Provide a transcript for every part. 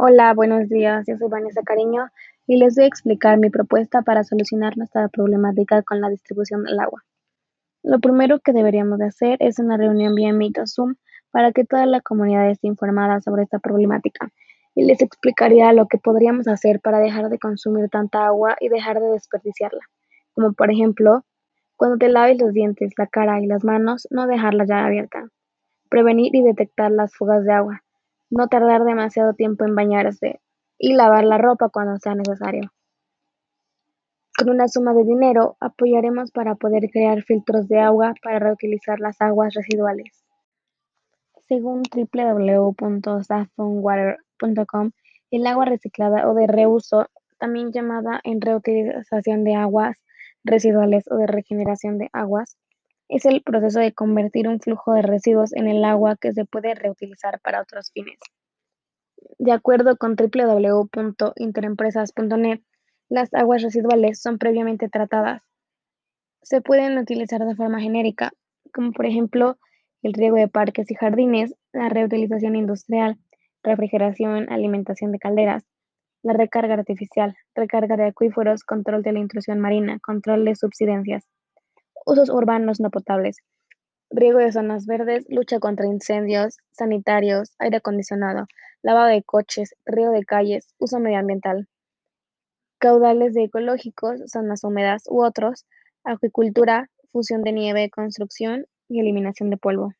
Hola, buenos días. Yo soy Vanessa Cariño y les voy a explicar mi propuesta para solucionar nuestra problemática con la distribución del agua. Lo primero que deberíamos de hacer es una reunión vía Meet o Zoom para que toda la comunidad esté informada sobre esta problemática y les explicaría lo que podríamos hacer para dejar de consumir tanta agua y dejar de desperdiciarla, como por ejemplo, cuando te laves los dientes, la cara y las manos, no dejarla ya abierta, prevenir y detectar las fugas de agua, no tardar demasiado tiempo en bañarse y lavar la ropa cuando sea necesario. Con una suma de dinero apoyaremos para poder crear filtros de agua para reutilizar las aguas residuales. Según www.safonwater.com, el agua reciclada o de reuso, también llamada en reutilización de aguas residuales o de regeneración de aguas, es el proceso de convertir un flujo de residuos en el agua que se puede reutilizar para otros fines. De acuerdo con www.interempresas.net, las aguas residuales son previamente tratadas. Se pueden utilizar de forma genérica, como por ejemplo el riego de parques y jardines, la reutilización industrial, refrigeración, alimentación de calderas, la recarga artificial, recarga de acuíferos, control de la intrusión marina, control de subsidencias. Usos urbanos no potables. Riego de zonas verdes, lucha contra incendios, sanitarios, aire acondicionado, lavado de coches, río de calles, uso medioambiental. Caudales de ecológicos, zonas húmedas u otros, acuicultura, fusión de nieve, construcción y eliminación de polvo.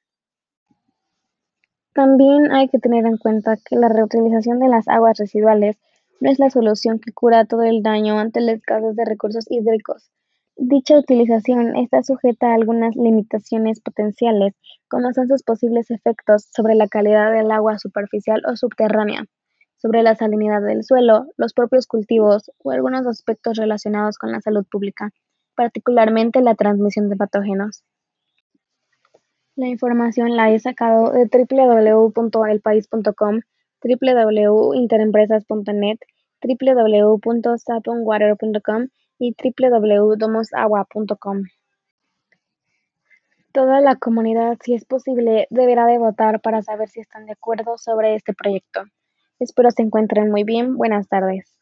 También hay que tener en cuenta que la reutilización de las aguas residuales no es la solución que cura todo el daño ante la escasez de recursos hídricos. Dicha utilización está sujeta a algunas limitaciones potenciales, como son sus posibles efectos sobre la calidad del agua superficial o subterránea, sobre la salinidad del suelo, los propios cultivos o algunos aspectos relacionados con la salud pública, particularmente la transmisión de patógenos. La información la he sacado de www.elpaís.com, www.interempresas.net, www.saponwater.com y www.domosagua.com. Toda la comunidad, si es posible, deberá de votar para saber si están de acuerdo sobre este proyecto. Espero se encuentren muy bien. Buenas tardes.